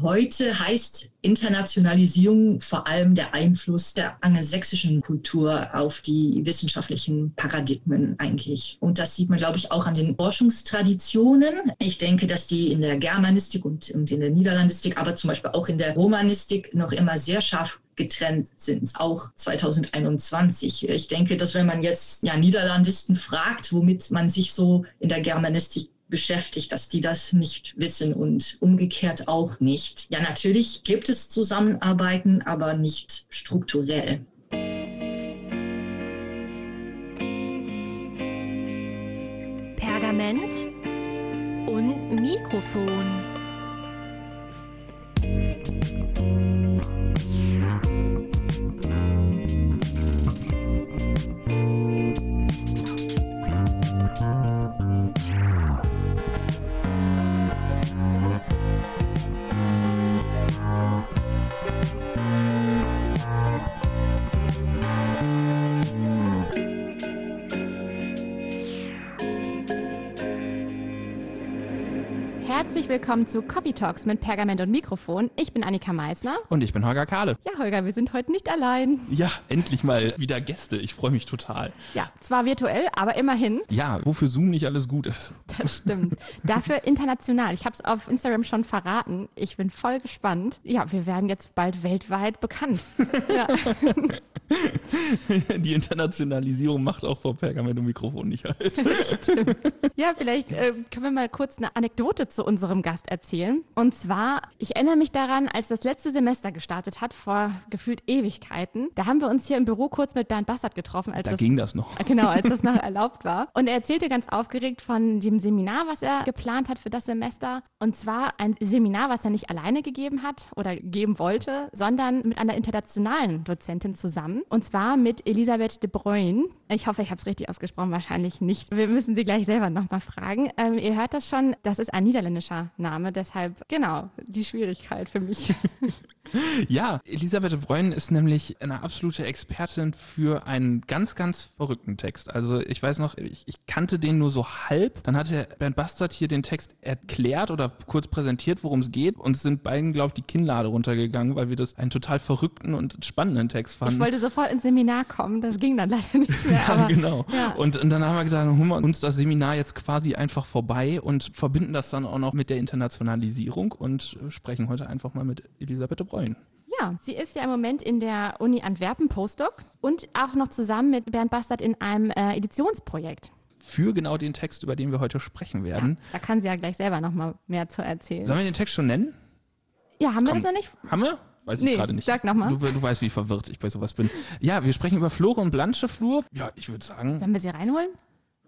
Heute heißt Internationalisierung vor allem der Einfluss der angelsächsischen Kultur auf die wissenschaftlichen Paradigmen eigentlich. Und das sieht man, glaube ich, auch an den Forschungstraditionen. Ich denke, dass die in der Germanistik und, in der Niederlandistik, aber zum Beispiel auch in der Romanistik noch immer sehr scharf getrennt sind, auch 2021. Ich denke, dass wenn man jetzt ja, Niederlandisten fragt, womit man sich so in der Germanistik beschäftigt, dass die das nicht wissen und umgekehrt auch nicht. Ja, natürlich gibt es Zusammenarbeiten, aber nicht strukturell. Pergament und Mikrofon. Herzlich willkommen zu Coffee Talks mit Pergament und Mikrofon. Ich bin Annika Meisner. Und ich bin Holger Kahle. Ja, Holger, wir sind heute nicht allein. Ja, endlich mal wieder Gäste. Ich freue mich total. Ja, zwar virtuell, aber immerhin. Ja, wofür Zoom nicht alles gut ist. Das stimmt. Dafür international. Ich habe es auf Instagram schon verraten. Ich bin voll gespannt. Ja, wir werden jetzt bald weltweit bekannt. Ja. Die Internationalisierung macht auch vor Pergament und Mikrofon nicht halt. Stimmt. Ja, vielleicht äh, können wir mal kurz eine Anekdote zu unserem Gast erzählen. Und zwar, ich erinnere mich daran, als das letzte Semester gestartet hat, vor gefühlt Ewigkeiten, da haben wir uns hier im Büro kurz mit Bernd Bassert getroffen. Als da das, ging das noch. Genau, als das noch erlaubt war. Und er erzählte ganz aufgeregt von dem Seminar, was er geplant hat für das Semester. Und zwar ein Seminar, was er nicht alleine gegeben hat oder geben wollte, sondern mit einer internationalen Dozentin zusammen. Und zwar mit Elisabeth de Bruyne. Ich hoffe, ich habe es richtig ausgesprochen, wahrscheinlich nicht. Wir müssen sie gleich selber nochmal fragen. Ähm, ihr hört das schon, das ist ein niederländischer Name, deshalb genau die Schwierigkeit für mich. Ja, Elisabeth Bruyne ist nämlich eine absolute Expertin für einen ganz, ganz verrückten Text. Also ich weiß noch, ich, ich kannte den nur so halb. Dann hatte Bernd Bastard hier den Text erklärt oder kurz präsentiert, worum es geht. Und es sind beiden, glaube ich, die Kinnlade runtergegangen, weil wir das einen total verrückten und spannenden Text fanden. Ich wollte sofort ins Seminar kommen, das ging dann leider nicht mehr. ja, genau. Ja. Und, und dann haben wir gedacht, holen wir uns das Seminar jetzt quasi einfach vorbei und verbinden das dann auch noch mit der Internationalisierung und sprechen heute einfach mal mit Elisabeth Bruyne freuen. Ja, sie ist ja im Moment in der Uni Antwerpen Postdoc und auch noch zusammen mit Bernd Bastard in einem äh, Editionsprojekt. Für genau den Text, über den wir heute sprechen werden. Ja, da kann sie ja gleich selber noch mal mehr zu erzählen. Sollen wir den Text schon nennen? Ja, haben Komm, wir das noch nicht? Haben wir? Weiß nee, ich gerade nicht. Sag nochmal. Du, du weißt, wie verwirrt ich bei sowas bin. Ja, wir sprechen über Flore und Blanche Flur. Ja, ich würde sagen. Sollen wir sie reinholen?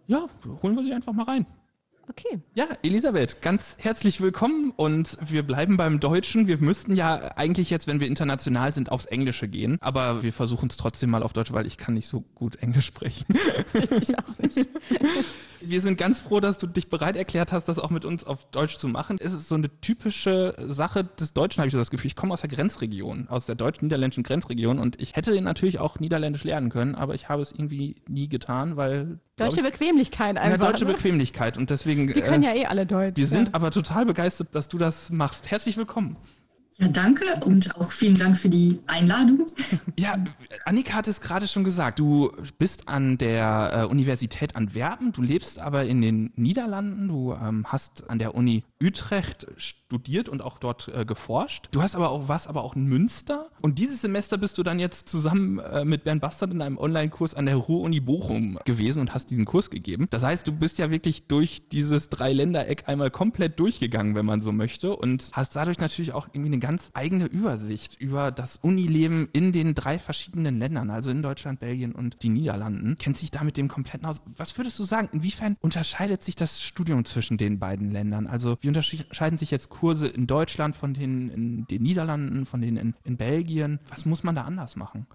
Ja, holen wir sie einfach mal rein. Okay. Ja, Elisabeth, ganz herzlich willkommen und wir bleiben beim Deutschen. Wir müssten ja eigentlich jetzt, wenn wir international sind, aufs Englische gehen, aber wir versuchen es trotzdem mal auf Deutsch, weil ich kann nicht so gut Englisch sprechen. Ich auch nicht. Wir sind ganz froh, dass du dich bereit erklärt hast, das auch mit uns auf Deutsch zu machen. Es ist so eine typische Sache des Deutschen, habe ich so das Gefühl. Ich komme aus der Grenzregion, aus der deutsch-niederländischen Grenzregion und ich hätte natürlich auch Niederländisch lernen können, aber ich habe es irgendwie nie getan, weil Deutsche ich, Bequemlichkeit einfach. Ja, deutsche ne? Bequemlichkeit und deswegen. Die können äh, ja eh alle Deutsch. Wir sind aber total begeistert, dass du das machst. Herzlich willkommen. Ja, danke und auch vielen Dank für die Einladung. Ja, Annika hat es gerade schon gesagt. Du bist an der äh, Universität Antwerpen, du lebst aber in den Niederlanden, du ähm, hast an der Uni Utrecht studiert und auch dort äh, geforscht. Du hast aber auch was, aber auch in Münster. Und dieses Semester bist du dann jetzt zusammen äh, mit Bernd Bastard in einem Online-Kurs an der Ruhr-Uni Bochum gewesen und hast diesen Kurs gegeben. Das heißt, du bist ja wirklich durch dieses Dreiländereck einmal komplett durchgegangen, wenn man so möchte, und hast dadurch natürlich auch irgendwie eine ganz eigene Übersicht über das Unileben in den drei verschiedenen Ländern, also in Deutschland, Belgien und die Niederlanden. Kennt sich da mit dem kompletten aus. Was würdest du sagen? Inwiefern unterscheidet sich das Studium zwischen den beiden Ländern? Also wie unterscheiden sich jetzt Kurse in Deutschland von denen in den Niederlanden, von denen in, in Belgien? Was muss man da anders machen?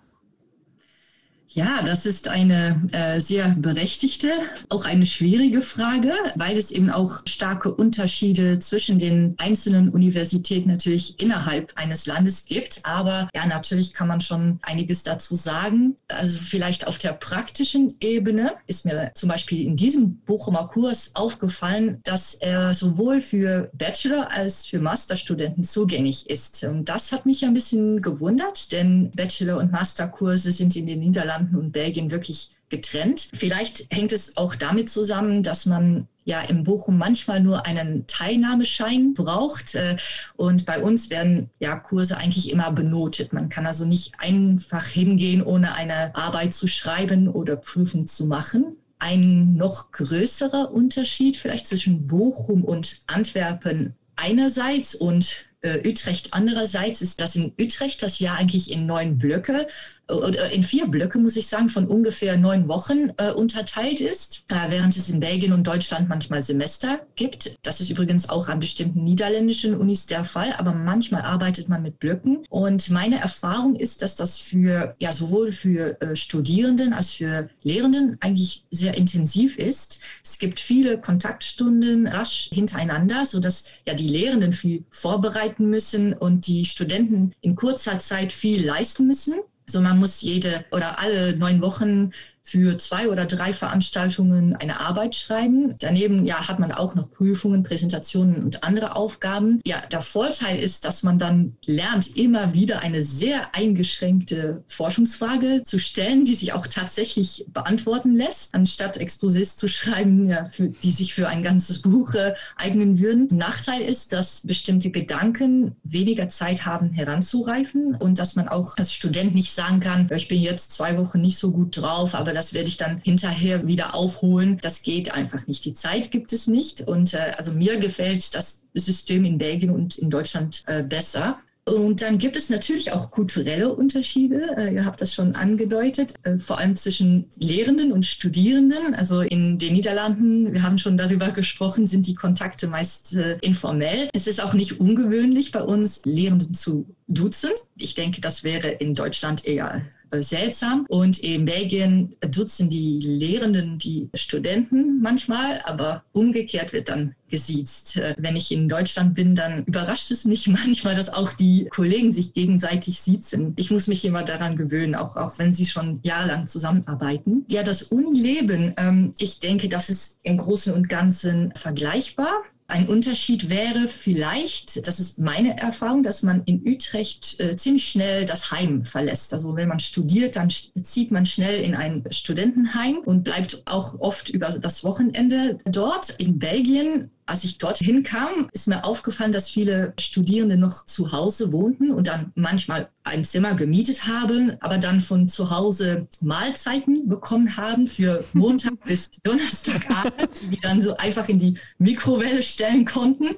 Ja, das ist eine äh, sehr berechtigte, auch eine schwierige Frage, weil es eben auch starke Unterschiede zwischen den einzelnen Universitäten natürlich innerhalb eines Landes gibt. Aber ja, natürlich kann man schon einiges dazu sagen. Also vielleicht auf der praktischen Ebene ist mir zum Beispiel in diesem Bochumer Kurs aufgefallen, dass er sowohl für Bachelor als für Masterstudenten zugänglich ist. Und das hat mich ein bisschen gewundert, denn Bachelor- und Masterkurse sind in den Niederlanden Niederlanden und Belgien wirklich getrennt. Vielleicht hängt es auch damit zusammen, dass man ja im Bochum manchmal nur einen Teilnahmeschein braucht. Äh, und bei uns werden ja Kurse eigentlich immer benotet. Man kann also nicht einfach hingehen, ohne eine Arbeit zu schreiben oder Prüfung zu machen. Ein noch größerer Unterschied vielleicht zwischen Bochum und Antwerpen einerseits und äh, Utrecht andererseits ist, dass in Utrecht das Jahr eigentlich in neun Blöcke oder in vier Blöcke, muss ich sagen, von ungefähr neun Wochen äh, unterteilt ist, äh, während es in Belgien und Deutschland manchmal Semester gibt. Das ist übrigens auch an bestimmten niederländischen Unis der Fall, aber manchmal arbeitet man mit Blöcken. Und meine Erfahrung ist, dass das für, ja, sowohl für äh, Studierenden als für Lehrenden eigentlich sehr intensiv ist. Es gibt viele Kontaktstunden rasch hintereinander, sodass ja die Lehrenden viel vorbereiten müssen und die Studenten in kurzer Zeit viel leisten müssen. So man muss jede oder alle neun Wochen für zwei oder drei Veranstaltungen eine Arbeit schreiben. Daneben ja, hat man auch noch Prüfungen, Präsentationen und andere Aufgaben. Ja, der Vorteil ist, dass man dann lernt, immer wieder eine sehr eingeschränkte Forschungsfrage zu stellen, die sich auch tatsächlich beantworten lässt, anstatt Exposés zu schreiben, ja, für, die sich für ein ganzes Buch äh, eignen würden. Nachteil ist, dass bestimmte Gedanken weniger Zeit haben heranzureifen und dass man auch als Student nicht sagen kann, ich bin jetzt zwei Wochen nicht so gut drauf, aber das werde ich dann hinterher wieder aufholen. Das geht einfach nicht. Die Zeit gibt es nicht. Und äh, also mir gefällt das System in Belgien und in Deutschland äh, besser. Und dann gibt es natürlich auch kulturelle Unterschiede. Äh, ihr habt das schon angedeutet, äh, vor allem zwischen Lehrenden und Studierenden. Also in den Niederlanden, wir haben schon darüber gesprochen, sind die Kontakte meist äh, informell. Es ist auch nicht ungewöhnlich bei uns, Lehrenden zu duzen. Ich denke, das wäre in Deutschland eher seltsam. Und in Belgien duzen die Lehrenden die Studenten manchmal, aber umgekehrt wird dann gesiezt. Äh, wenn ich in Deutschland bin, dann überrascht es mich manchmal, dass auch die Kollegen sich gegenseitig siezen. Ich muss mich immer daran gewöhnen, auch, auch wenn sie schon jahrelang zusammenarbeiten. Ja, das Unileben, ähm, ich denke, das ist im Großen und Ganzen vergleichbar. Ein Unterschied wäre vielleicht, das ist meine Erfahrung, dass man in Utrecht äh, ziemlich schnell das Heim verlässt. Also wenn man studiert, dann zieht man schnell in ein Studentenheim und bleibt auch oft über das Wochenende dort. In Belgien als ich dorthin kam, ist mir aufgefallen, dass viele Studierende noch zu Hause wohnten und dann manchmal ein Zimmer gemietet haben, aber dann von zu Hause Mahlzeiten bekommen haben für Montag bis Donnerstagabend, die dann so einfach in die Mikrowelle stellen konnten.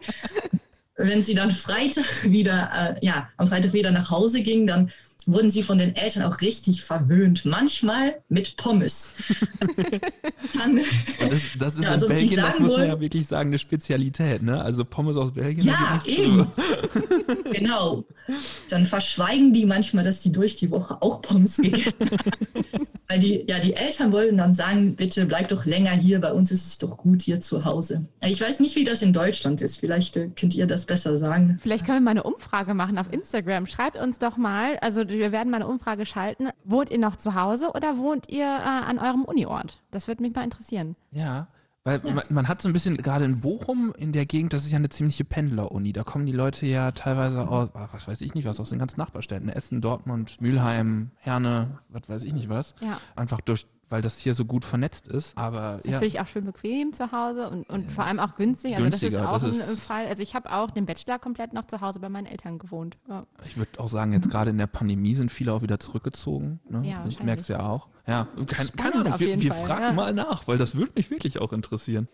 Wenn sie dann Freitag wieder, äh, ja, am Freitag wieder nach Hause gingen, dann wurden sie von den Eltern auch richtig verwöhnt. Manchmal mit Pommes. Dann, das, das, ist ja, also in Belgien, das muss man ja wirklich sagen, eine Spezialität. Ne? Also Pommes aus Belgien. Ja, eben. genau. Dann verschweigen die manchmal, dass sie durch die Woche auch Pommes gegessen haben. Weil die, ja, die Eltern wollen dann sagen, bitte bleib doch länger hier, bei uns ist es doch gut hier zu Hause. Ich weiß nicht, wie das in Deutschland ist. Vielleicht äh, könnt ihr das besser sagen. Vielleicht können wir mal eine Umfrage machen auf Instagram. Schreibt uns doch mal, also wir werden mal eine Umfrage schalten. Wohnt ihr noch zu Hause oder wohnt ihr äh, an eurem Uniort? Das würde mich mal interessieren. Ja, weil man, man, hat so ein bisschen, gerade in Bochum, in der Gegend, das ist ja eine ziemliche Pendler-Uni. Da kommen die Leute ja teilweise aus, ah, was weiß ich nicht was, aus den ganzen Nachbarstädten. Essen, Dortmund, Mülheim, Herne, was weiß ich nicht was. Ja. Einfach durch weil das hier so gut vernetzt ist. Aber ist ja. natürlich auch schön bequem zu Hause und, und ja. vor allem auch günstig. Also das ist auch das ein, Fall. Also ich habe auch den Bachelor komplett noch zu Hause bei meinen Eltern gewohnt. Ja. Ich würde auch sagen, jetzt gerade in der Pandemie sind viele auch wieder zurückgezogen. Ne? Ja, ich merke es ja auch. Ja, keine, keine Ahnung, wir, wir fragen mal nach, weil das würde mich wirklich auch interessieren.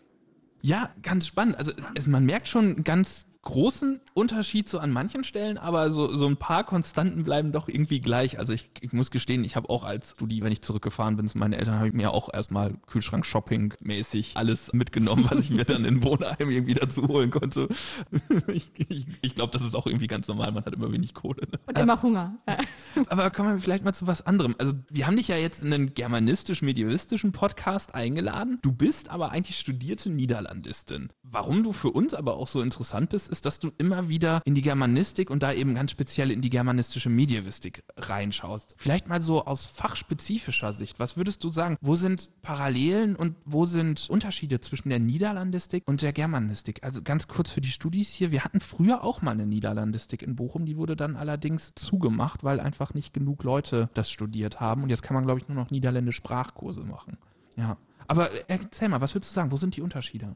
Ja, ganz spannend. Also es, man merkt schon ganz großen Unterschied so an manchen Stellen, aber so, so ein paar Konstanten bleiben doch irgendwie gleich. Also ich, ich muss gestehen, ich habe auch als Studi, wenn ich zurückgefahren bin zu meinen Eltern, habe ich mir auch erstmal Kühlschrank-Shopping-mäßig alles mitgenommen, was ich mir dann in Wohnheim irgendwie dazu holen konnte. ich ich, ich glaube, das ist auch irgendwie ganz normal, man hat immer wenig Kohle. Ne? Und immer Hunger. aber kommen wir vielleicht mal zu was anderem. Also wir haben dich ja jetzt in einen germanistisch-medievistischen Podcast eingeladen. Du bist aber eigentlich studierte Niederlandistin. Warum du für uns aber auch so interessant bist, ist, dass du immer wieder in die Germanistik und da eben ganz speziell in die germanistische Medievistik reinschaust. Vielleicht mal so aus fachspezifischer Sicht. Was würdest du sagen? Wo sind Parallelen und wo sind Unterschiede zwischen der Niederlandistik und der Germanistik? Also ganz kurz für die Studis hier. Wir hatten früher auch mal eine Niederlandistik in Bochum. Die wurde dann allerdings zugemacht, weil einfach nicht genug Leute das studiert haben. Und jetzt kann man, glaube ich, nur noch niederländische Sprachkurse machen. Ja. Aber erzähl mal, was würdest du sagen? Wo sind die Unterschiede?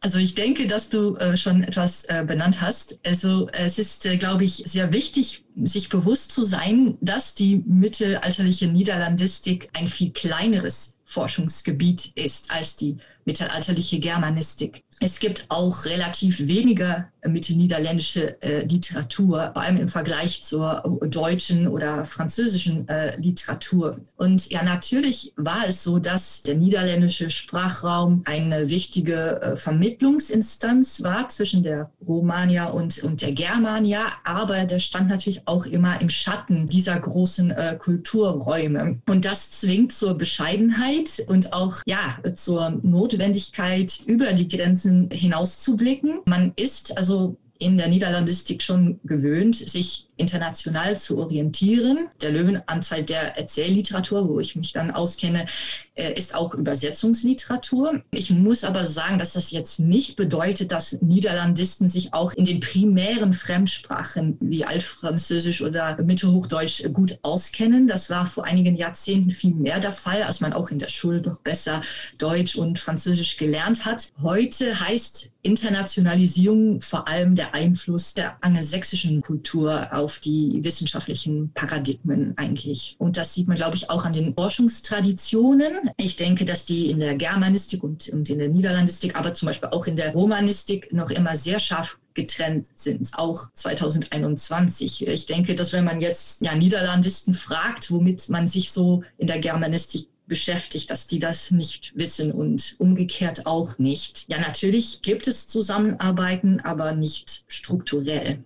Also ich denke, dass du äh, schon etwas äh, benannt hast. Also es ist, äh, glaube ich, sehr wichtig, sich bewusst zu sein, dass die mittelalterliche Niederlandistik ein viel kleineres Forschungsgebiet ist als die mittelalterliche Germanistik. Es gibt auch relativ weniger mittelniederländische äh, Literatur, vor allem im Vergleich zur deutschen oder französischen äh, Literatur. Und ja, natürlich war es so, dass der niederländische Sprachraum eine wichtige äh, Vermittlungsinstanz war zwischen der Romania und, und der Germania, aber der stand natürlich auch immer im Schatten dieser großen äh, Kulturräume. Und das zwingt zur Bescheidenheit und auch ja, zur Notwendigkeit, über die Grenzen Grenzen hinauszublicken. Man ist also in der Niederlandistik schon gewöhnt, sich international zu orientieren. Der Löwenanteil der Erzählliteratur, wo ich mich dann auskenne, äh, ist auch Übersetzungsliteratur. Ich muss aber sagen, dass das jetzt nicht bedeutet, dass Niederlandisten sich auch in den primären Fremdsprachen wie Altfranzösisch oder Mittelhochdeutsch gut auskennen. Das war vor einigen Jahrzehnten viel mehr der Fall, als man auch in der Schule noch besser Deutsch und Französisch gelernt hat. Heute heißt Internationalisierung vor allem der Einfluss der angelsächsischen Kultur auf die wissenschaftlichen Paradigmen eigentlich. Und das sieht man, glaube ich, auch an den Forschungstraditionen. Ich denke, dass die in der Germanistik und, und in der Niederlandistik, aber zum Beispiel auch in der Romanistik noch immer sehr scharf getrennt sind, auch 2021. Ich denke, dass wenn man jetzt ja, Niederlandisten fragt, womit man sich so in der Germanistik beschäftigt, dass die das nicht wissen und umgekehrt auch nicht. Ja, natürlich gibt es Zusammenarbeiten, aber nicht strukturell.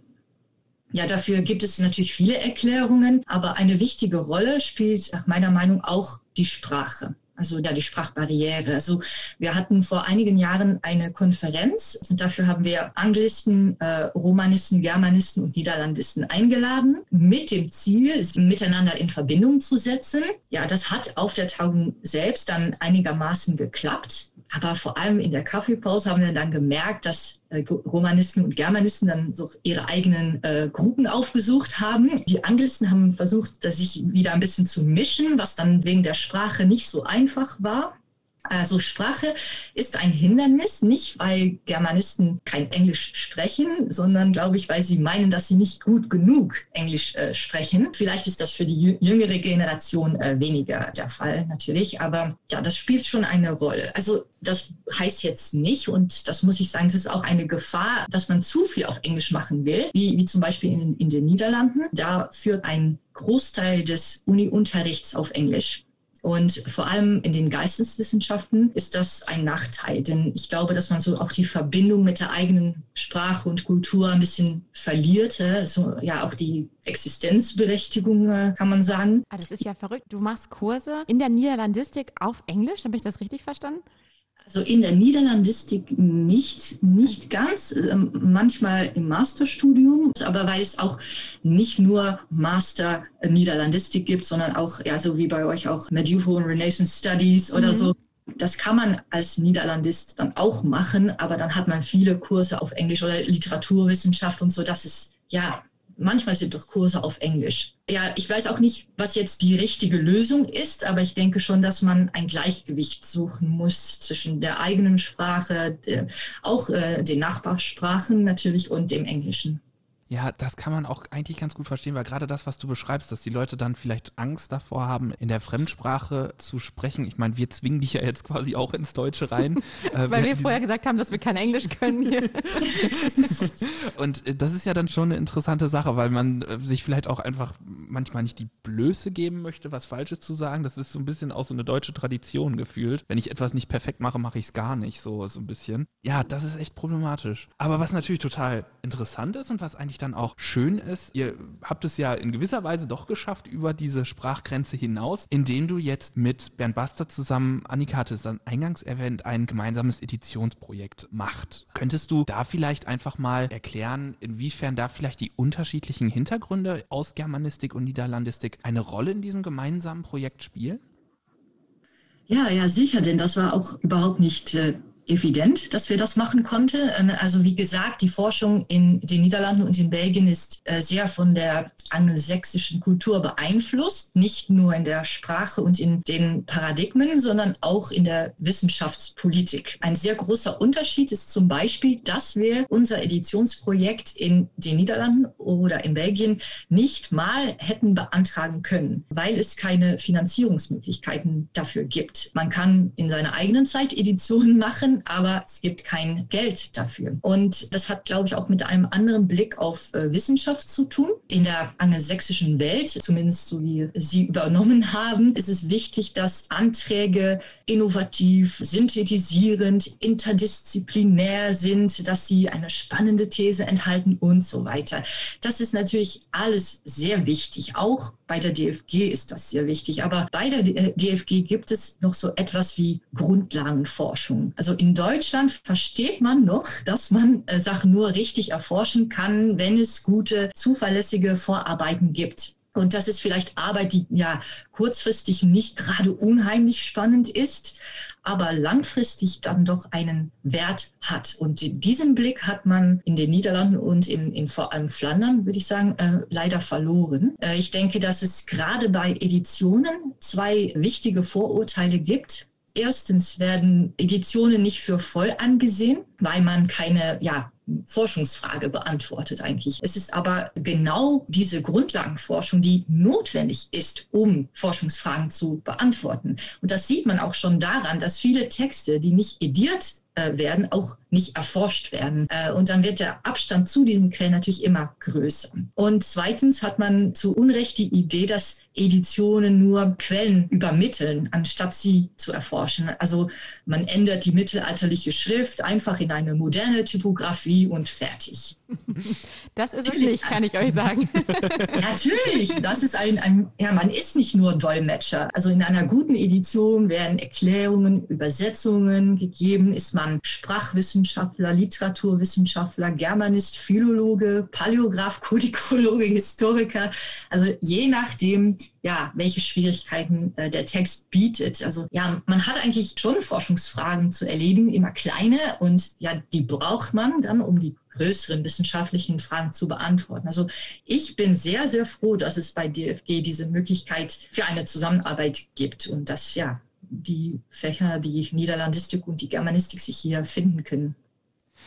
Ja, dafür gibt es natürlich viele Erklärungen, aber eine wichtige Rolle spielt nach meiner Meinung auch die Sprache. Also ja, die Sprachbarriere. Also wir hatten vor einigen Jahren eine Konferenz und dafür haben wir Anglisten, äh, Romanisten, Germanisten und Niederlandisten eingeladen, mit dem Ziel, sie miteinander in Verbindung zu setzen. Ja, das hat auf der Tagung selbst dann einigermaßen geklappt. Aber vor allem in der Kaffeepause haben wir dann gemerkt, dass äh, Romanisten und Germanisten dann so ihre eigenen äh, Gruppen aufgesucht haben. Die Anglisten haben versucht, sich wieder ein bisschen zu mischen, was dann wegen der Sprache nicht so einfach war. Also Sprache ist ein Hindernis, nicht weil Germanisten kein Englisch sprechen, sondern glaube ich, weil sie meinen, dass sie nicht gut genug Englisch äh, sprechen. Vielleicht ist das für die jüngere Generation äh, weniger der Fall natürlich, aber ja, das spielt schon eine Rolle. Also das heißt jetzt nicht, und das muss ich sagen, es ist auch eine Gefahr, dass man zu viel auf Englisch machen will, wie, wie zum Beispiel in, in den Niederlanden. Da führt ein Großteil des Uni-Unterrichts auf Englisch. Und vor allem in den Geisteswissenschaften ist das ein Nachteil, denn ich glaube, dass man so auch die Verbindung mit der eigenen Sprache und Kultur ein bisschen verliert. So, ja, auch die Existenzberechtigung, äh, kann man sagen. Ah, das ist ja verrückt. Du machst Kurse in der Niederlandistik auf Englisch, habe ich das richtig verstanden? Also in der Niederlandistik nicht, nicht ganz, ähm, manchmal im Masterstudium, aber weil es auch nicht nur Master Niederlandistik gibt, sondern auch, ja, so wie bei euch auch Medieval and Renaissance Studies oder mhm. so. Das kann man als Niederlandist dann auch machen, aber dann hat man viele Kurse auf Englisch oder Literaturwissenschaft und so. Das ist ja manchmal sind doch Kurse auf Englisch. Ja, ich weiß auch nicht, was jetzt die richtige Lösung ist, aber ich denke schon, dass man ein Gleichgewicht suchen muss zwischen der eigenen Sprache, auch äh, den Nachbarsprachen natürlich und dem Englischen. Ja, das kann man auch eigentlich ganz gut verstehen, weil gerade das, was du beschreibst, dass die Leute dann vielleicht Angst davor haben, in der Fremdsprache zu sprechen. Ich meine, wir zwingen dich ja jetzt quasi auch ins Deutsche rein. Äh, weil wir, wir vorher gesagt haben, dass wir kein Englisch können hier. Und äh, das ist ja dann schon eine interessante Sache, weil man äh, sich vielleicht auch einfach manchmal nicht die Blöße geben möchte, was Falsches zu sagen. Das ist so ein bisschen auch so eine deutsche Tradition gefühlt. Wenn ich etwas nicht perfekt mache, mache ich es gar nicht, so, so ein bisschen. Ja, das ist echt problematisch. Aber was natürlich total interessant ist und was eigentlich dann auch schön ist, ihr habt es ja in gewisser Weise doch geschafft über diese Sprachgrenze hinaus, indem du jetzt mit Bernd Baster zusammen, Annika hatte es dann eingangs erwähnt, ein gemeinsames Editionsprojekt macht. Könntest du da vielleicht einfach mal erklären, inwiefern da vielleicht die unterschiedlichen Hintergründe aus Germanistik und Niederlandistik eine Rolle in diesem gemeinsamen Projekt spielen? Ja, ja, sicher, denn das war auch überhaupt nicht äh, evident, dass wir das machen konnten. Ähm, also wie gesagt, die Forschung in den Niederlanden und in Belgien ist äh, sehr von der angelsächsischen Kultur beeinflusst, nicht nur in der Sprache und in den Paradigmen, sondern auch in der Wissenschaftspolitik. Ein sehr großer Unterschied ist zum Beispiel, dass wir unser Editionsprojekt in den Niederlanden oder in Belgien nicht mal hätten beantragen können, weil es keine Finanzierungsmöglichkeiten dafür gibt. Man kann in seiner eigenen Zeit Editionen machen, aber es gibt kein Geld dafür. Und das hat, glaube ich, auch mit einem anderen Blick auf äh, Wissenschaft zu tun. In der angelsächsischen Welt, zumindest so wie Sie übernommen haben, ist es wichtig, dass Anträge innovativ, synthetisierend, interdisziplinär sind, dass sie eine spannende These enthalten und so weiter. Das ist natürlich alles sehr wichtig. Auch bei der DFG ist das sehr wichtig. Aber bei der DFG gibt es noch so etwas wie Grundlagenforschung. Also in in Deutschland versteht man noch, dass man äh, Sachen nur richtig erforschen kann, wenn es gute, zuverlässige Vorarbeiten gibt. Und das ist vielleicht Arbeit, die ja kurzfristig nicht gerade unheimlich spannend ist, aber langfristig dann doch einen Wert hat. Und diesen Blick hat man in den Niederlanden und in, in vor allem Flandern, würde ich sagen, äh, leider verloren. Äh, ich denke, dass es gerade bei Editionen zwei wichtige Vorurteile gibt. Erstens werden Editionen nicht für voll angesehen, weil man keine ja, Forschungsfrage beantwortet eigentlich. Es ist aber genau diese Grundlagenforschung, die notwendig ist, um Forschungsfragen zu beantworten. Und das sieht man auch schon daran, dass viele Texte, die nicht ediert werden, auch nicht erforscht werden. Äh, und dann wird der Abstand zu diesen Quellen natürlich immer größer. Und zweitens hat man zu Unrecht die Idee, dass Editionen nur Quellen übermitteln, anstatt sie zu erforschen. Also man ändert die mittelalterliche Schrift einfach in eine moderne Typografie und fertig. Das ist es nicht, kann ich euch sagen. Natürlich, das ist ein, ein, ja, man ist nicht nur Dolmetscher. Also in einer guten Edition werden Erklärungen, Übersetzungen gegeben, ist man Sprachwissenschaftler, Literaturwissenschaftler, Germanist, Philologe, Paläograph, Kodikologe, Historiker. Also je nachdem, ja, welche Schwierigkeiten äh, der Text bietet. Also ja, man hat eigentlich schon Forschungsfragen zu erledigen, immer kleine und ja, die braucht man dann, um die größeren wissenschaftlichen Fragen zu beantworten. Also ich bin sehr, sehr froh, dass es bei DFG diese Möglichkeit für eine Zusammenarbeit gibt und dass ja die Fächer, die Niederlandistik und die Germanistik sich hier finden können.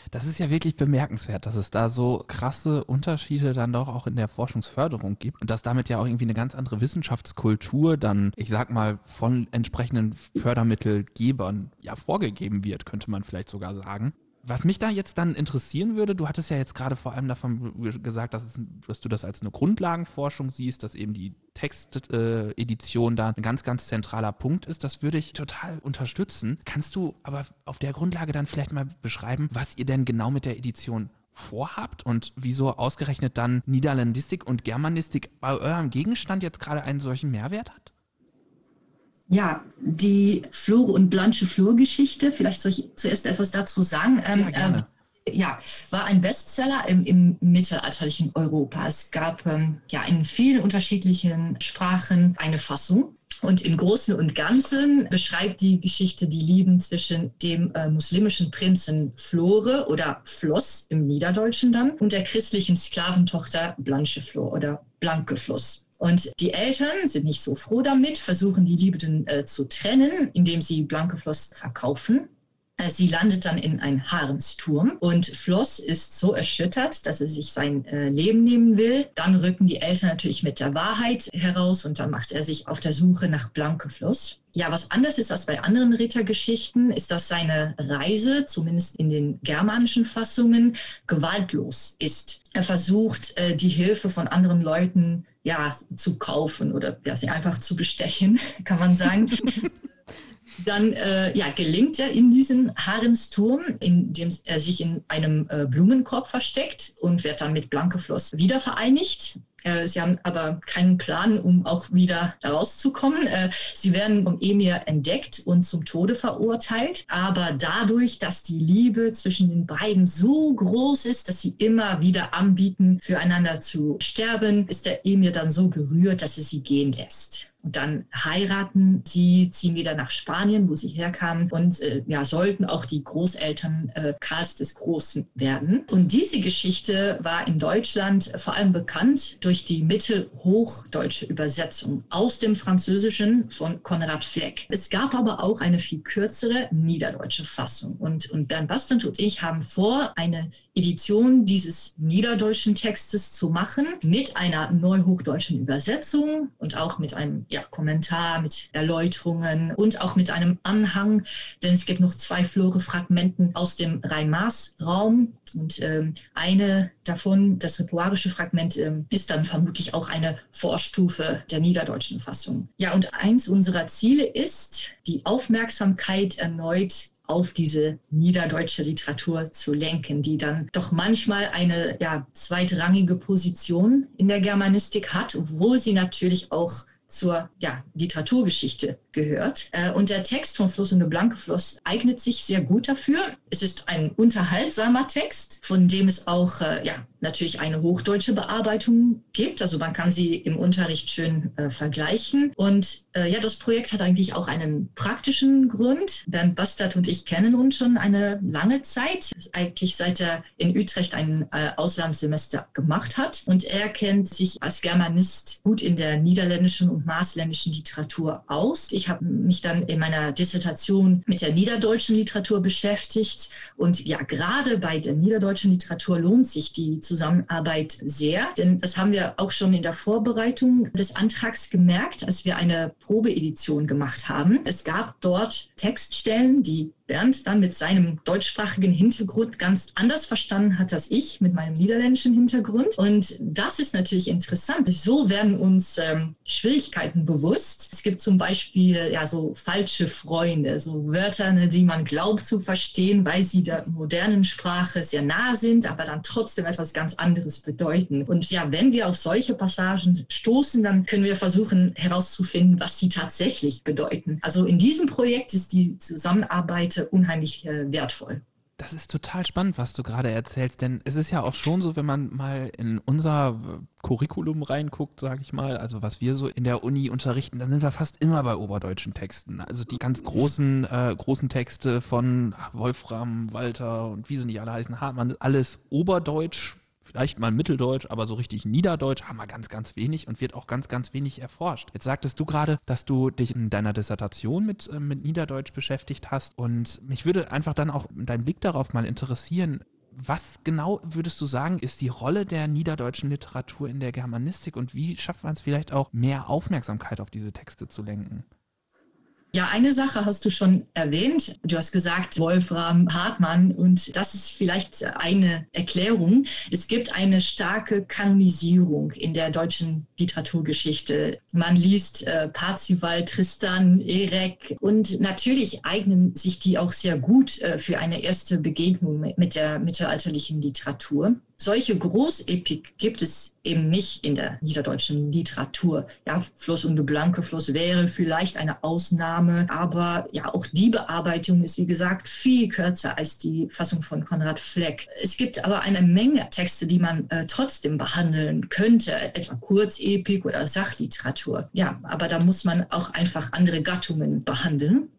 Das ist ja wirklich bemerkenswert, dass es da so krasse Unterschiede dann doch auch in der Forschungsförderung gibt und dass damit ja auch irgendwie eine ganz andere Wissenschaftskultur dann, ich sag mal, von entsprechenden Fördermittelgebern ja vorgegeben wird, könnte man vielleicht sogar sagen. Was mich da jetzt dann interessieren würde, du hattest ja jetzt gerade vor allem davon gesagt, dass, es, dass du das als eine Grundlagenforschung siehst, dass eben die Textedition äh, da ein ganz, ganz zentraler Punkt ist. Das würde ich total unterstützen. Kannst du aber auf der Grundlage dann vielleicht mal beschreiben, was ihr denn genau mit der Edition vorhabt und wieso ausgerechnet dann Niederlandistik und Germanistik bei eurem Gegenstand jetzt gerade einen solchen Mehrwert hat? Ja, die Flore und Blanche Flur-Geschichte, vielleicht soll ich zuerst etwas dazu sagen. Ähm, ja, gerne. Äh, ja, war ein Bestseller im, im mittelalterlichen Europa. Es gab ähm, ja in vielen unterschiedlichen Sprachen eine Fassung. Und im Großen und Ganzen beschreibt die Geschichte die Lieben zwischen dem äh, muslimischen Prinzen Flore oder Floss im Niederdeutschen dann und der christlichen Sklaventochter Blanche Flor oder Blanke Floss. Und die Eltern sind nicht so froh damit, versuchen die Liebenden äh, zu trennen, indem sie Blankefloss verkaufen. Äh, sie landet dann in einen Haremsturm und Floss ist so erschüttert, dass er sich sein äh, Leben nehmen will. Dann rücken die Eltern natürlich mit der Wahrheit heraus und dann macht er sich auf der Suche nach Blanke Floss. Ja, was anders ist als bei anderen Rittergeschichten, ist, dass seine Reise, zumindest in den germanischen Fassungen, gewaltlos ist. Er versucht, äh, die Hilfe von anderen Leuten ja, zu kaufen oder ja, sie einfach zu bestechen, kann man sagen. Dann äh, ja, gelingt er in diesen Haremsturm, in dem er sich in einem äh, Blumenkorb versteckt und wird dann mit Blankefloss wieder vereinigt. Äh, sie haben aber keinen Plan, um auch wieder rauszukommen. Äh, sie werden vom Emir entdeckt und zum Tode verurteilt. Aber dadurch, dass die Liebe zwischen den beiden so groß ist, dass sie immer wieder anbieten, füreinander zu sterben, ist der Emir dann so gerührt, dass er sie gehen lässt. Und dann heiraten sie, ziehen wieder nach Spanien, wo sie herkamen und äh, ja, sollten auch die Großeltern äh, Karls des Großen werden. Und diese Geschichte war in Deutschland vor allem bekannt durch die mittelhochdeutsche Übersetzung aus dem Französischen von Konrad Fleck. Es gab aber auch eine viel kürzere niederdeutsche Fassung. Und, und Bernd Bastund und ich haben vor, eine Edition dieses niederdeutschen Textes zu machen mit einer neuhochdeutschen Übersetzung und auch mit einem ja, Kommentar, mit Erläuterungen und auch mit einem Anhang, denn es gibt noch zwei Flore-Fragmenten aus dem Rhein-Maas-Raum. Und ähm, eine davon, das rituarische Fragment, ähm, ist dann vermutlich auch eine Vorstufe der niederdeutschen Fassung. Ja, und eins unserer Ziele ist, die Aufmerksamkeit erneut auf diese niederdeutsche Literatur zu lenken, die dann doch manchmal eine ja, zweitrangige Position in der Germanistik hat, obwohl sie natürlich auch zur ja, Literaturgeschichte gehört. Äh, und der Text von Fluss und Blanke Fluss eignet sich sehr gut dafür. Es ist ein unterhaltsamer Text, von dem es auch äh, ja, natürlich eine hochdeutsche Bearbeitung gibt. Also man kann sie im Unterricht schön äh, vergleichen. Und äh, ja, das Projekt hat eigentlich auch einen praktischen Grund. Bernd Bastard und ich kennen uns schon eine lange Zeit, eigentlich seit er in Utrecht ein äh, Auslandssemester gemacht hat. Und er kennt sich als Germanist gut in der niederländischen und maßländischen Literatur aus. Ich habe mich dann in meiner Dissertation mit der niederdeutschen Literatur beschäftigt. Und ja, gerade bei der niederdeutschen Literatur lohnt sich die Zusammenarbeit sehr, denn das haben wir auch schon in der Vorbereitung des Antrags gemerkt, als wir eine Probeedition gemacht haben. Es gab dort Textstellen, die Bernd dann mit seinem deutschsprachigen Hintergrund ganz anders verstanden hat als ich mit meinem niederländischen Hintergrund. Und das ist natürlich interessant. So werden uns ähm, Schwierigkeiten bewusst. Es gibt zum Beispiel ja so falsche Freunde, so Wörter, ne, die man glaubt zu verstehen, weil sie der modernen Sprache sehr nah sind, aber dann trotzdem etwas ganz anderes bedeuten. Und ja, wenn wir auf solche Passagen stoßen, dann können wir versuchen herauszufinden, was sie tatsächlich bedeuten. Also in diesem Projekt ist die Zusammenarbeit unheimlich äh, wertvoll. Das ist total spannend, was du gerade erzählst, denn es ist ja auch schon so, wenn man mal in unser Curriculum reinguckt, sage ich mal, also was wir so in der Uni unterrichten, dann sind wir fast immer bei oberdeutschen Texten. Also die ganz großen, äh, großen Texte von Wolfram, Walter und wie sie nicht alle heißen, Hartmann, alles oberdeutsch vielleicht mal Mitteldeutsch, aber so richtig Niederdeutsch haben wir ganz, ganz wenig und wird auch ganz, ganz wenig erforscht. Jetzt sagtest du gerade, dass du dich in deiner Dissertation mit, äh, mit Niederdeutsch beschäftigt hast und mich würde einfach dann auch dein Blick darauf mal interessieren. Was genau würdest du sagen, ist die Rolle der niederdeutschen Literatur in der Germanistik und wie schafft man es vielleicht auch, mehr Aufmerksamkeit auf diese Texte zu lenken? Ja, eine Sache hast du schon erwähnt. Du hast gesagt, Wolfram Hartmann. Und das ist vielleicht eine Erklärung. Es gibt eine starke Kanonisierung in der deutschen Literaturgeschichte. Man liest äh, Parzival, Tristan, Erek. Und natürlich eignen sich die auch sehr gut äh, für eine erste Begegnung mit der mittelalterlichen Literatur solche Großepik gibt es eben nicht in der niederdeutschen Literatur. Ja, Fluss und de Blanke Fluss wäre vielleicht eine Ausnahme, aber ja, auch die Bearbeitung ist, wie gesagt, viel kürzer als die Fassung von Konrad Fleck. Es gibt aber eine Menge Texte, die man äh, trotzdem behandeln könnte, etwa Kurzepik oder Sachliteratur. Ja, aber da muss man auch einfach andere Gattungen behandeln.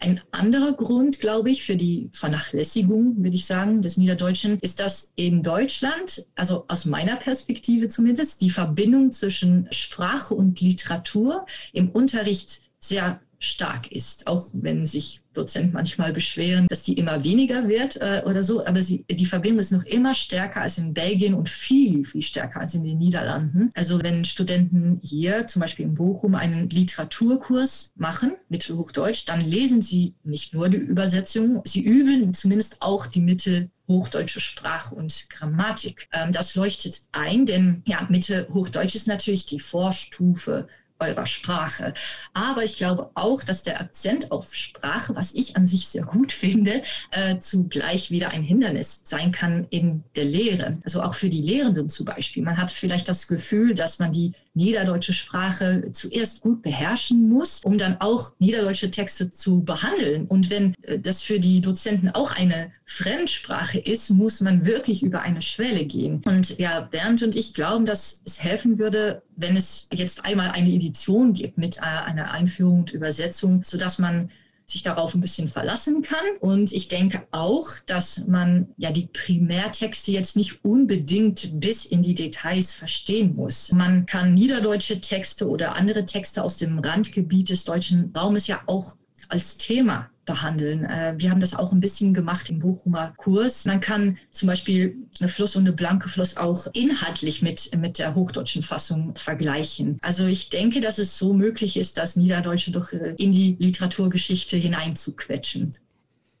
Ein anderer Grund, glaube ich, für die Vernachlässigung, würde ich sagen, des Niederdeutschen, ist, dass in Deutschland, also aus meiner Perspektive zumindest, die Verbindung zwischen Sprache und Literatur im Unterricht sehr stark ist, auch wenn sich Dozenten manchmal beschweren, dass die immer weniger wird äh, oder so, aber sie, die Verbindung ist noch immer stärker als in Belgien und viel, viel stärker als in den Niederlanden. Also wenn Studenten hier zum Beispiel in Bochum einen Literaturkurs machen mit Hochdeutsch, dann lesen sie nicht nur die Übersetzung, sie üben zumindest auch die Mitte hochdeutsche Sprache und Grammatik. Ähm, das leuchtet ein, denn ja, Mitte Hochdeutsch ist natürlich die Vorstufe eurer Sprache. Aber ich glaube auch, dass der Akzent auf Sprache, was ich an sich sehr gut finde, äh, zugleich wieder ein Hindernis sein kann in der Lehre. Also auch für die Lehrenden zum Beispiel. Man hat vielleicht das Gefühl, dass man die niederdeutsche Sprache zuerst gut beherrschen muss, um dann auch niederdeutsche Texte zu behandeln. Und wenn äh, das für die Dozenten auch eine Fremdsprache ist, muss man wirklich über eine Schwelle gehen. Und ja, Bernd und ich glauben, dass es helfen würde, wenn es jetzt einmal eine Edition gibt mit äh, einer Einführung und Übersetzung, sodass man sich darauf ein bisschen verlassen kann. Und ich denke auch, dass man ja die Primärtexte jetzt nicht unbedingt bis in die Details verstehen muss. Man kann niederdeutsche Texte oder andere Texte aus dem Randgebiet des deutschen Raumes ja auch als Thema behandeln. Äh, wir haben das auch ein bisschen gemacht im Bochumer Kurs. Man kann zum Beispiel eine Fluss und eine blanke Fluss auch inhaltlich mit, mit der hochdeutschen Fassung vergleichen. Also ich denke, dass es so möglich ist, das Niederdeutsche doch äh, in die Literaturgeschichte hineinzuquetschen.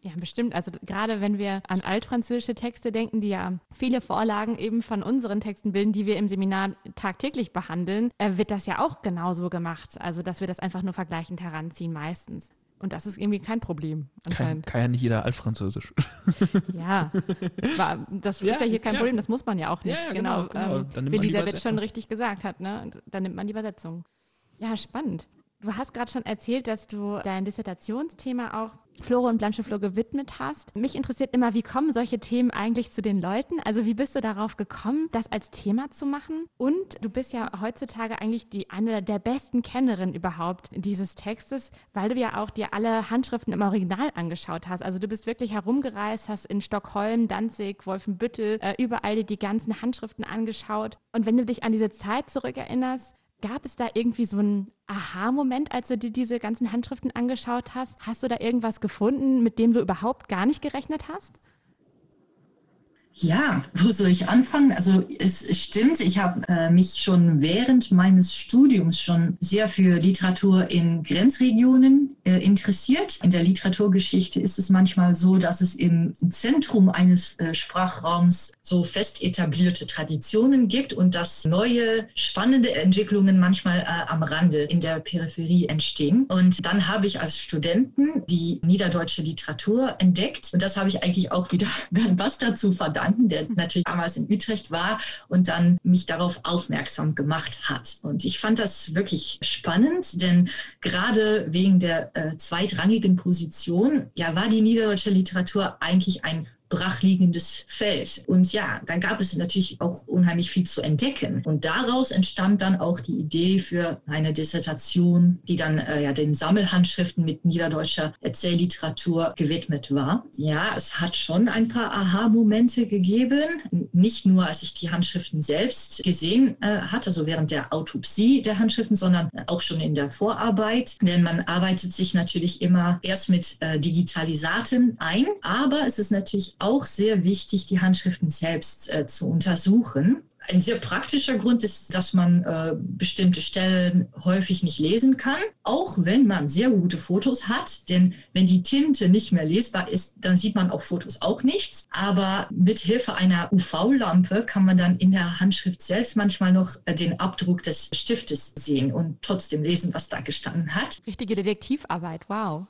Ja, bestimmt. Also gerade wenn wir an altfranzösische Texte denken, die ja viele Vorlagen eben von unseren Texten bilden, die wir im Seminar tagtäglich behandeln, äh, wird das ja auch genauso gemacht. Also dass wir das einfach nur vergleichend heranziehen meistens. Und das ist irgendwie kein Problem. Kann, kann ja nicht jeder Altfranzösisch. Ja, das ist ja hier kein ja. Problem, das muss man ja auch nicht. Ja, genau, genau. Ähm, wie Elisabeth schon richtig gesagt hat, ne? dann nimmt man die Übersetzung. Ja, spannend. Du hast gerade schon erzählt, dass du dein Dissertationsthema auch Flore und Blanchenflor gewidmet hast. Mich interessiert immer, wie kommen solche Themen eigentlich zu den Leuten? Also wie bist du darauf gekommen, das als Thema zu machen? Und du bist ja heutzutage eigentlich die eine der besten Kennerinnen überhaupt dieses Textes, weil du ja auch dir alle Handschriften im Original angeschaut hast. Also du bist wirklich herumgereist, hast in Stockholm, Danzig, Wolfenbüttel, äh, überall die ganzen Handschriften angeschaut. Und wenn du dich an diese Zeit zurückerinnerst, Gab es da irgendwie so einen Aha-Moment, als du dir diese ganzen Handschriften angeschaut hast? Hast du da irgendwas gefunden, mit dem du überhaupt gar nicht gerechnet hast? Ja, wo soll ich anfangen? Also es stimmt, ich habe äh, mich schon während meines Studiums schon sehr für Literatur in Grenzregionen äh, interessiert. In der Literaturgeschichte ist es manchmal so, dass es im Zentrum eines äh, Sprachraums so fest etablierte Traditionen gibt und dass neue spannende Entwicklungen manchmal äh, am Rande in der Peripherie entstehen. Und dann habe ich als Studenten die niederdeutsche Literatur entdeckt und das habe ich eigentlich auch wieder Bernd Baster zu verdanken der natürlich damals in Utrecht war und dann mich darauf aufmerksam gemacht hat. Und ich fand das wirklich spannend, denn gerade wegen der äh, zweitrangigen Position, ja, war die niederdeutsche Literatur eigentlich ein brachliegendes Feld. Und ja, dann gab es natürlich auch unheimlich viel zu entdecken. Und daraus entstand dann auch die Idee für eine Dissertation, die dann äh, ja den Sammelhandschriften mit niederdeutscher Erzählliteratur gewidmet war. Ja, es hat schon ein paar Aha-Momente gegeben. Nicht nur, als ich die Handschriften selbst gesehen äh, hatte, also während der Autopsie der Handschriften, sondern auch schon in der Vorarbeit. Denn man arbeitet sich natürlich immer erst mit äh, Digitalisaten ein. Aber es ist natürlich auch sehr wichtig, die Handschriften selbst äh, zu untersuchen. Ein sehr praktischer Grund ist, dass man äh, bestimmte Stellen häufig nicht lesen kann, auch wenn man sehr gute Fotos hat. Denn wenn die Tinte nicht mehr lesbar ist, dann sieht man auf Fotos auch nichts. Aber mit Hilfe einer UV-Lampe kann man dann in der Handschrift selbst manchmal noch äh, den Abdruck des Stiftes sehen und trotzdem lesen, was da gestanden hat. Richtige Detektivarbeit, wow.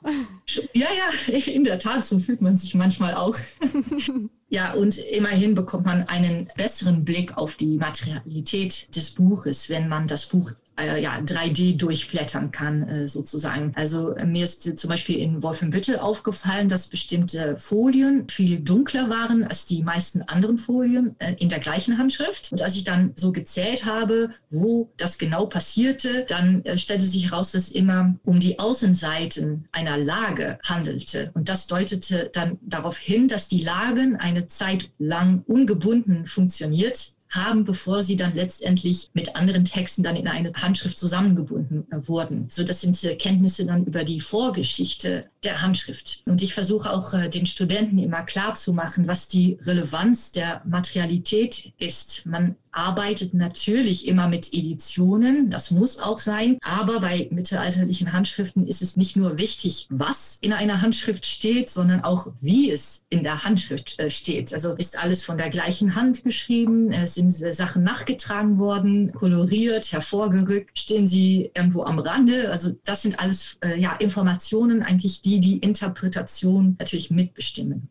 Ja, ja, in der Tat, so fühlt man sich manchmal auch. Ja, und immerhin bekommt man einen besseren Blick auf die Materialität des Buches, wenn man das Buch äh, ja, 3D durchblättern kann, äh, sozusagen. Also äh, mir ist zum Beispiel in Wolfenbüttel aufgefallen, dass bestimmte Folien viel dunkler waren als die meisten anderen Folien äh, in der gleichen Handschrift. Und als ich dann so gezählt habe, wo das genau passierte, dann äh, stellte sich heraus, dass es immer um die Außenseiten einer Lage handelte. Und das deutete dann darauf hin, dass die Lagen eine Zeit lang ungebunden funktioniert haben, bevor sie dann letztendlich mit anderen Texten dann in eine Handschrift zusammengebunden äh, wurden. So, das sind äh, Kenntnisse dann über die Vorgeschichte der Handschrift. Und ich versuche auch äh, den Studenten immer klar zu machen, was die Relevanz der Materialität ist. Man arbeitet natürlich immer mit Editionen, das muss auch sein, aber bei mittelalterlichen Handschriften ist es nicht nur wichtig, was in einer Handschrift steht, sondern auch, wie es in der Handschrift äh, steht. Also ist alles von der gleichen Hand geschrieben, es sind Sachen nachgetragen worden, koloriert, hervorgerückt, stehen sie irgendwo am Rande. Also das sind alles äh, ja, Informationen eigentlich, die die Interpretation natürlich mitbestimmen.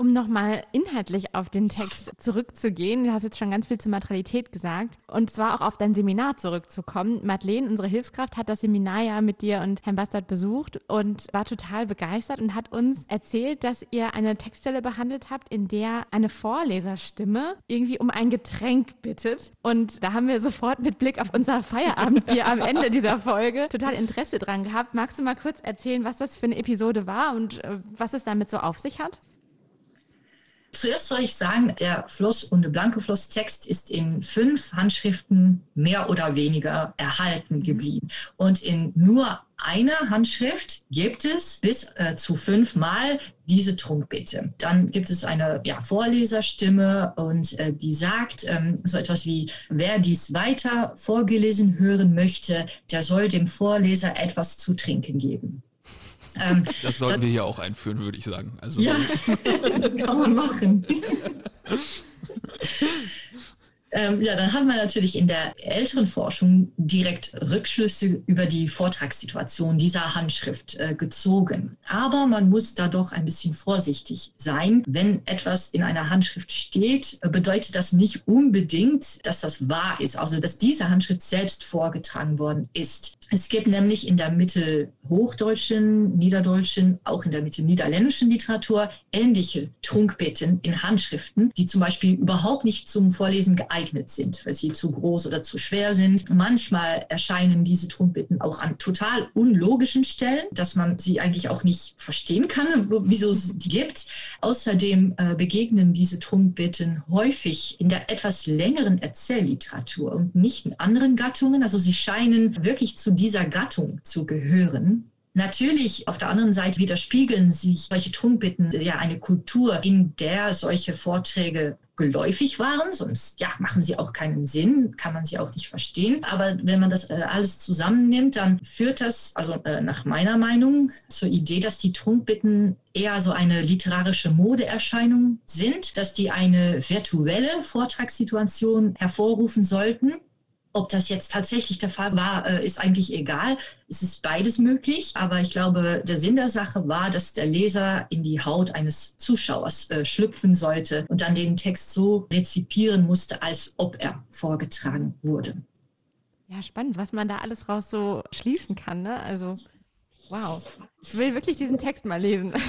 Um nochmal inhaltlich auf den Text zurückzugehen, du hast jetzt schon ganz viel zur Materialität gesagt und zwar auch auf dein Seminar zurückzukommen. Madeleine, unsere Hilfskraft, hat das Seminar ja mit dir und Herrn Bastard besucht und war total begeistert und hat uns erzählt, dass ihr eine Textstelle behandelt habt, in der eine Vorleserstimme irgendwie um ein Getränk bittet. Und da haben wir sofort mit Blick auf unser Feierabendbier am Ende dieser Folge total Interesse dran gehabt. Magst du mal kurz erzählen, was das für eine Episode war und äh, was es damit so auf sich hat? Zuerst soll ich sagen, der Floss- und Blankefloss-Text ist in fünf Handschriften mehr oder weniger erhalten geblieben. Und in nur einer Handschrift gibt es bis äh, zu fünfmal diese Trunkbitte. Dann gibt es eine ja, Vorleserstimme und äh, die sagt ähm, so etwas wie, wer dies weiter vorgelesen hören möchte, der soll dem Vorleser etwas zu trinken geben. Ähm, das sollten das, wir hier auch einführen, würde ich sagen. Also ja, kann man machen. Ähm, ja, dann haben wir natürlich in der älteren Forschung direkt Rückschlüsse über die Vortragssituation dieser Handschrift äh, gezogen. Aber man muss da doch ein bisschen vorsichtig sein. Wenn etwas in einer Handschrift steht, bedeutet das nicht unbedingt, dass das wahr ist, also dass diese Handschrift selbst vorgetragen worden ist. Es gibt nämlich in der mittelhochdeutschen, niederdeutschen, auch in der mittelniederländischen Literatur ähnliche Trunkbetten in Handschriften, die zum Beispiel überhaupt nicht zum Vorlesen geeignet sind, weil sie zu groß oder zu schwer sind. Manchmal erscheinen diese Trunkbetten auch an total unlogischen Stellen, dass man sie eigentlich auch nicht verstehen kann, wieso es die gibt. Außerdem äh, begegnen diese Trunkbetten häufig in der etwas längeren Erzählliteratur und nicht in anderen Gattungen. Also sie scheinen wirklich zu dieser Gattung zu gehören. Natürlich, auf der anderen Seite widerspiegeln sich solche Trunkbitten ja eine Kultur, in der solche Vorträge geläufig waren, sonst ja, machen sie auch keinen Sinn, kann man sie auch nicht verstehen. Aber wenn man das äh, alles zusammennimmt, dann führt das, also äh, nach meiner Meinung, zur Idee, dass die Trunkbitten eher so eine literarische Modeerscheinung sind, dass die eine virtuelle Vortragssituation hervorrufen sollten ob das jetzt tatsächlich der Fall war, äh, ist eigentlich egal. Es ist beides möglich, aber ich glaube, der Sinn der Sache war, dass der Leser in die Haut eines Zuschauers äh, schlüpfen sollte und dann den Text so rezipieren musste, als ob er vorgetragen wurde. Ja, spannend, was man da alles raus so schließen kann. Ne? Also, wow. Ich will wirklich diesen Text mal lesen.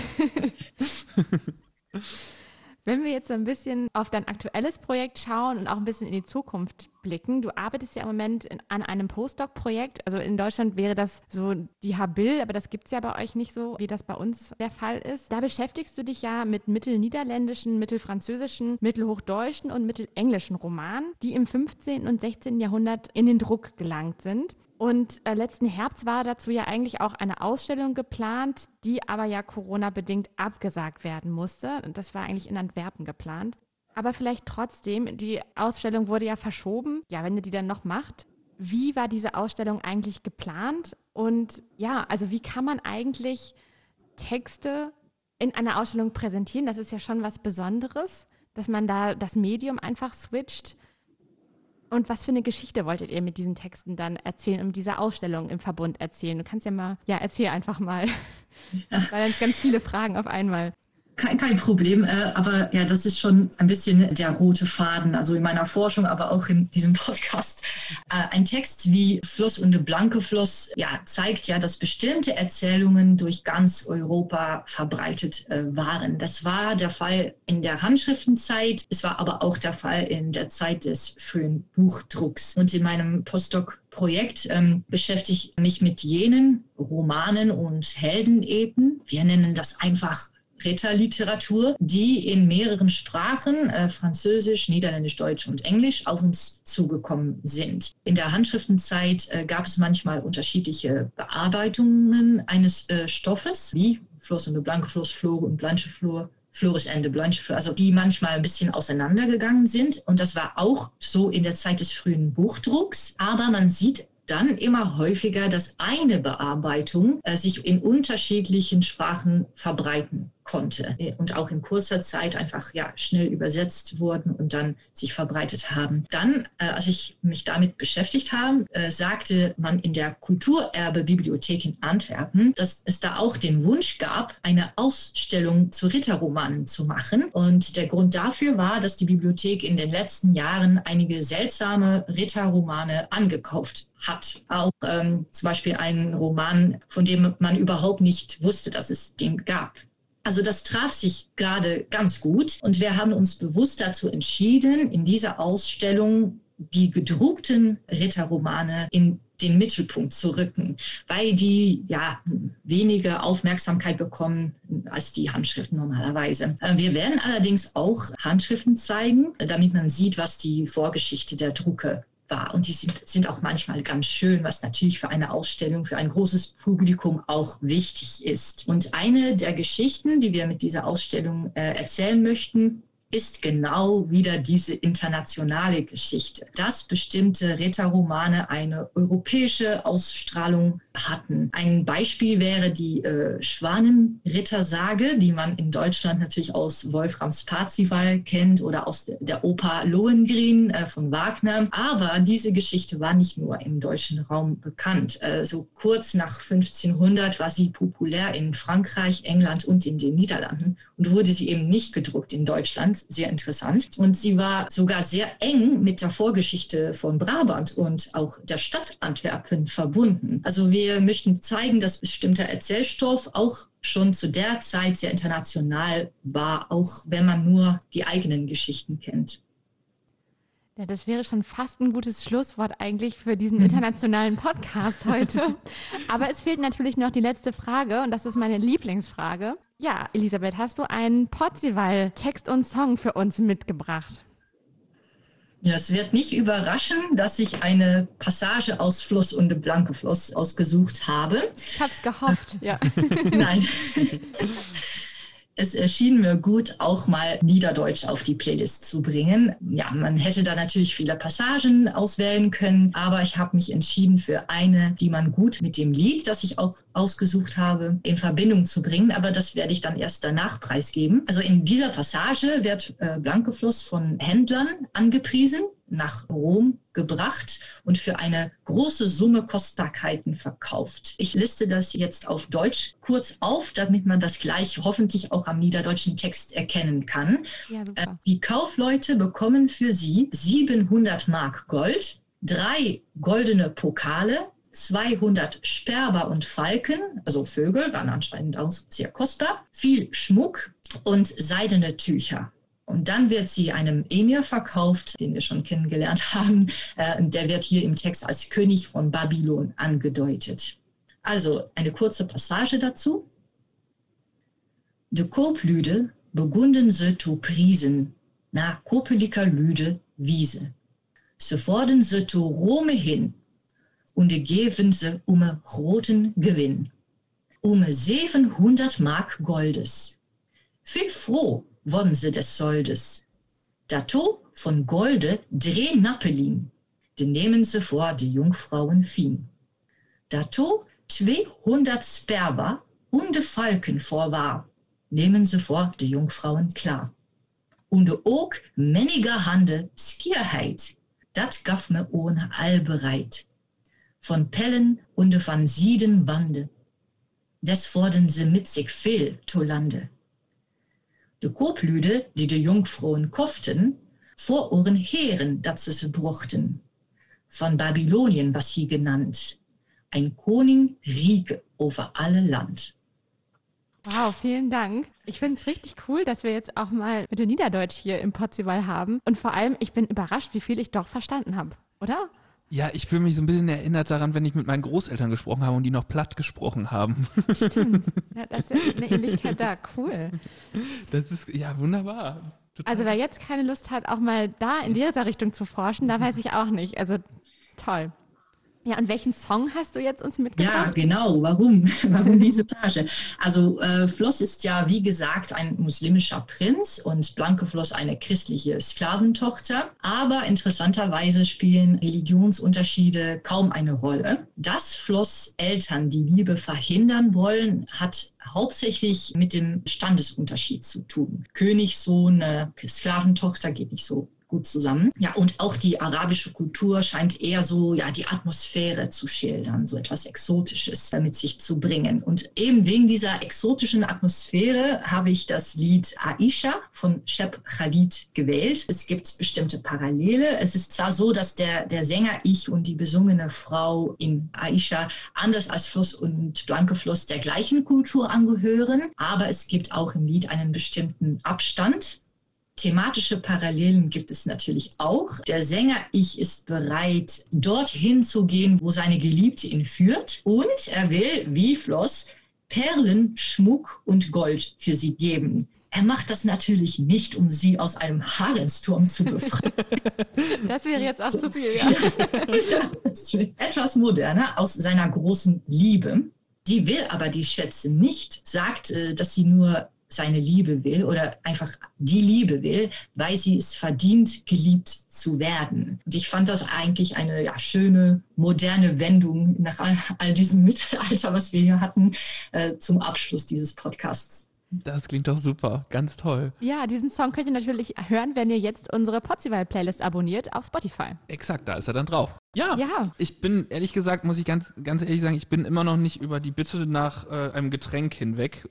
Wenn wir jetzt ein bisschen auf dein aktuelles Projekt schauen und auch ein bisschen in die Zukunft blicken, du arbeitest ja im Moment in, an einem Postdoc-Projekt. Also in Deutschland wäre das so die Habil, aber das gibt es ja bei euch nicht so, wie das bei uns der Fall ist. Da beschäftigst du dich ja mit mittelniederländischen, mittelfranzösischen, mittelhochdeutschen und mittelenglischen Romanen, die im 15. und 16. Jahrhundert in den Druck gelangt sind. Und äh, letzten Herbst war dazu ja eigentlich auch eine Ausstellung geplant, die aber ja Corona-bedingt abgesagt werden musste. Und das war eigentlich in Antwerpen geplant. Aber vielleicht trotzdem, die Ausstellung wurde ja verschoben. Ja, wenn ihr die dann noch macht. Wie war diese Ausstellung eigentlich geplant? Und ja, also wie kann man eigentlich Texte in einer Ausstellung präsentieren? Das ist ja schon was Besonderes, dass man da das Medium einfach switcht. Und was für eine Geschichte wolltet ihr mit diesen Texten dann erzählen und dieser Ausstellung im Verbund erzählen? Du kannst ja mal, ja, erzähl einfach mal. Das waren ganz viele Fragen auf einmal. Kein, kein Problem, äh, aber ja, das ist schon ein bisschen der rote Faden, also in meiner Forschung, aber auch in diesem Podcast. Äh, ein Text wie Fluss und de Blanke Fluss ja, zeigt ja, dass bestimmte Erzählungen durch ganz Europa verbreitet äh, waren. Das war der Fall in der Handschriftenzeit, es war aber auch der Fall in der Zeit des frühen Buchdrucks. Und in meinem Postdoc Projekt ähm, beschäftige ich mich mit jenen Romanen und Heldenepen. Wir nennen das einfach Ritterliteratur, die in mehreren Sprachen, äh, Französisch, Niederländisch, Deutsch und Englisch, auf uns zugekommen sind. In der Handschriftenzeit äh, gab es manchmal unterschiedliche Bearbeitungen eines äh, Stoffes, wie Floss und Blanke Floss, Flore und Blanche Flor, Floris Ende, Blanche Flor, also die manchmal ein bisschen auseinandergegangen sind. Und das war auch so in der Zeit des frühen Buchdrucks. Aber man sieht dann immer häufiger, dass eine Bearbeitung äh, sich in unterschiedlichen Sprachen verbreiten konnte und auch in kurzer Zeit einfach ja schnell übersetzt wurden und dann sich verbreitet haben. Dann, äh, als ich mich damit beschäftigt habe, äh, sagte man in der Kulturerbe-Bibliothek in Antwerpen, dass es da auch den Wunsch gab, eine Ausstellung zu Ritterromanen zu machen. Und der Grund dafür war, dass die Bibliothek in den letzten Jahren einige seltsame Ritterromane angekauft hat. Auch ähm, zum Beispiel einen Roman, von dem man überhaupt nicht wusste, dass es den gab. Also das traf sich gerade ganz gut und wir haben uns bewusst dazu entschieden, in dieser Ausstellung die gedruckten Ritterromane in den Mittelpunkt zu rücken, weil die ja weniger Aufmerksamkeit bekommen als die Handschriften normalerweise. Äh, wir werden allerdings auch Handschriften zeigen, damit man sieht, was die Vorgeschichte der Drucke war. Und die sind, sind auch manchmal ganz schön, was natürlich für eine Ausstellung, für ein großes Publikum auch wichtig ist. Und eine der Geschichten, die wir mit dieser Ausstellung äh, erzählen möchten, ist genau wieder diese internationale Geschichte, dass bestimmte Ritterromane eine europäische Ausstrahlung hatten. Ein Beispiel wäre die äh, Schwanenrittersage, die man in Deutschland natürlich aus Wolframs Parzival kennt oder aus der, der Oper Lohengrin äh, von Wagner. Aber diese Geschichte war nicht nur im deutschen Raum bekannt. Äh, so kurz nach 1500 war sie populär in Frankreich, England und in den Niederlanden und wurde sie eben nicht gedruckt in Deutschland. Sehr interessant. Und sie war sogar sehr eng mit der Vorgeschichte von Brabant und auch der Stadt Antwerpen verbunden. Also wir möchten zeigen, dass bestimmter Erzählstoff auch schon zu der Zeit sehr international war, auch wenn man nur die eigenen Geschichten kennt. Ja, das wäre schon fast ein gutes Schlusswort eigentlich für diesen mhm. internationalen Podcast heute. Aber es fehlt natürlich noch die letzte Frage und das ist meine Lieblingsfrage. Ja, Elisabeth, hast du einen Potzival-Text und Song für uns mitgebracht? Ja, es wird nicht überraschen, dass ich eine Passage aus Fluss und Blanke Fluss ausgesucht habe. Ich habe es gehofft, ja. Nein. es erschien mir gut, auch mal Niederdeutsch auf die Playlist zu bringen. Ja, man hätte da natürlich viele Passagen auswählen können, aber ich habe mich entschieden für eine, die man gut mit dem Lied, das ich auch ausgesucht habe, in Verbindung zu bringen. Aber das werde ich dann erst danach preisgeben. Also in dieser Passage wird äh, Blankefluss von Händlern angepriesen nach Rom gebracht und für eine große Summe Kostbarkeiten verkauft. Ich liste das jetzt auf Deutsch kurz auf, damit man das gleich hoffentlich auch am niederdeutschen Text erkennen kann. Ja, äh, die Kaufleute bekommen für sie 700 Mark Gold, drei goldene Pokale, 200 Sperber und Falken, also Vögel, waren anscheinend auch sehr kostbar, viel Schmuck und seidene Tücher. Und dann wird sie einem Emir verkauft, den wir schon kennengelernt haben. Äh, der wird hier im Text als König von Babylon angedeutet. Also eine kurze Passage dazu. De Kooplüde begunden se to priesen, na kopeliker Lüde Wiese. Se vorden se to Rome hin, und geven se ume roten Gewinn. Ume 700 Mark Goldes. Viel froh sie des Soldes. Dato von Golde dreh Nappelin, den nehmen sie vor die Jungfrauen fien. Dato 200 Sperber und de Falken vorwahr, nehmen sie vor die Jungfrauen klar. Und ook meniger Hande Skierheit, dat gaf me ohne all bereit. Von Pellen und van Sieden Wande, des vorden sie mit sich viel to Lande de Kooplüde, die de Jungfrauen koften, vor ohren Heeren, dat ze se bruchten. Von Babylonien was hier genannt. Ein Koning Riege over alle Land. Wow, vielen Dank. Ich finde es richtig cool, dass wir jetzt auch mal mit dem Niederdeutsch hier im Potzival haben. Und vor allem, ich bin überrascht, wie viel ich doch verstanden habe, oder? Ja, ich fühle mich so ein bisschen erinnert daran, wenn ich mit meinen Großeltern gesprochen habe und die noch platt gesprochen haben. Stimmt. Ja, das ist eine Ähnlichkeit da. Cool. Das ist ja wunderbar. Total. Also wer jetzt keine Lust hat, auch mal da in dieser Richtung zu forschen, da weiß ich auch nicht. Also toll. Ja, und welchen Song hast du jetzt uns mitgebracht? Ja, genau. Warum? Warum diese Tage? Also äh, Floss ist ja, wie gesagt, ein muslimischer Prinz und Blanke Floss eine christliche Sklaventochter. Aber interessanterweise spielen Religionsunterschiede kaum eine Rolle. Dass Floss Eltern die Liebe verhindern wollen, hat hauptsächlich mit dem Standesunterschied zu tun. Königssohn, äh, Sklaventochter geht nicht so gut zusammen. Ja, und auch die arabische Kultur scheint eher so, ja, die Atmosphäre zu schildern, so etwas Exotisches mit sich zu bringen. Und eben wegen dieser exotischen Atmosphäre habe ich das Lied Aisha von Shep Khalid gewählt. Es gibt bestimmte Parallele. Es ist zwar so, dass der, der Sänger Ich und die besungene Frau in Aisha anders als Fluss und Blanke Fluss der gleichen Kultur angehören, aber es gibt auch im Lied einen bestimmten Abstand Thematische Parallelen gibt es natürlich auch. Der Sänger Ich ist bereit, dorthin zu gehen, wo seine Geliebte ihn führt. Und er will, wie Floss, Perlen, Schmuck und Gold für sie geben. Er macht das natürlich nicht, um sie aus einem Haremsturm zu befreien. Das wäre jetzt auch zu viel, ja. ja etwas moderner aus seiner großen Liebe. Die will aber die Schätze nicht, sagt, äh, dass sie nur seine Liebe will oder einfach die Liebe will, weil sie es verdient, geliebt zu werden. Und ich fand das eigentlich eine ja, schöne, moderne Wendung nach all, all, diesem Mittelalter, was wir hier hatten, äh, zum Abschluss dieses Podcasts. Das klingt doch super, ganz toll. Ja, diesen Song könnt ihr natürlich hören, wenn ihr jetzt unsere Potzival-Playlist abonniert auf Spotify. Exakt, da ist er dann drauf. Ja, ja, ich bin ehrlich gesagt, muss ich ganz, ganz ehrlich sagen, ich bin immer noch nicht über die Bitte nach äh, einem Getränk hinweg.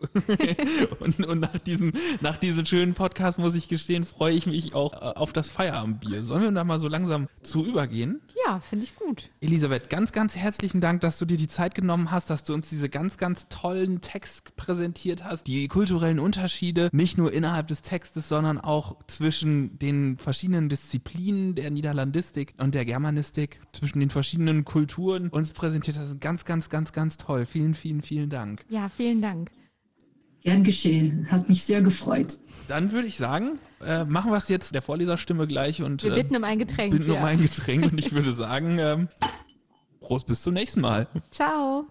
und, und nach diesem, nach diesem schönen Podcast muss ich gestehen, freue ich mich auch äh, auf das Feierabendbier. Sollen wir da mal so langsam zu übergehen? Ja, finde ich gut. Elisabeth, ganz, ganz herzlichen Dank, dass du dir die Zeit genommen hast, dass du uns diese ganz, ganz tollen Text präsentiert hast. Die kulturellen Unterschiede, nicht nur innerhalb des Textes, sondern auch zwischen den verschiedenen Disziplinen der Niederlandistik und der Germanistik zwischen den verschiedenen Kulturen uns präsentiert hast. Ganz, ganz, ganz, ganz toll. Vielen, vielen, vielen Dank. Ja, vielen Dank. Gern geschehen. Hat mich sehr gefreut. Dann würde ich sagen, äh, machen wir es jetzt der Vorleserstimme gleich und wir bitten um ein Getränk. Bitten ja. um ein Getränk und ich würde sagen, ähm, Prost bis zum nächsten Mal. Ciao.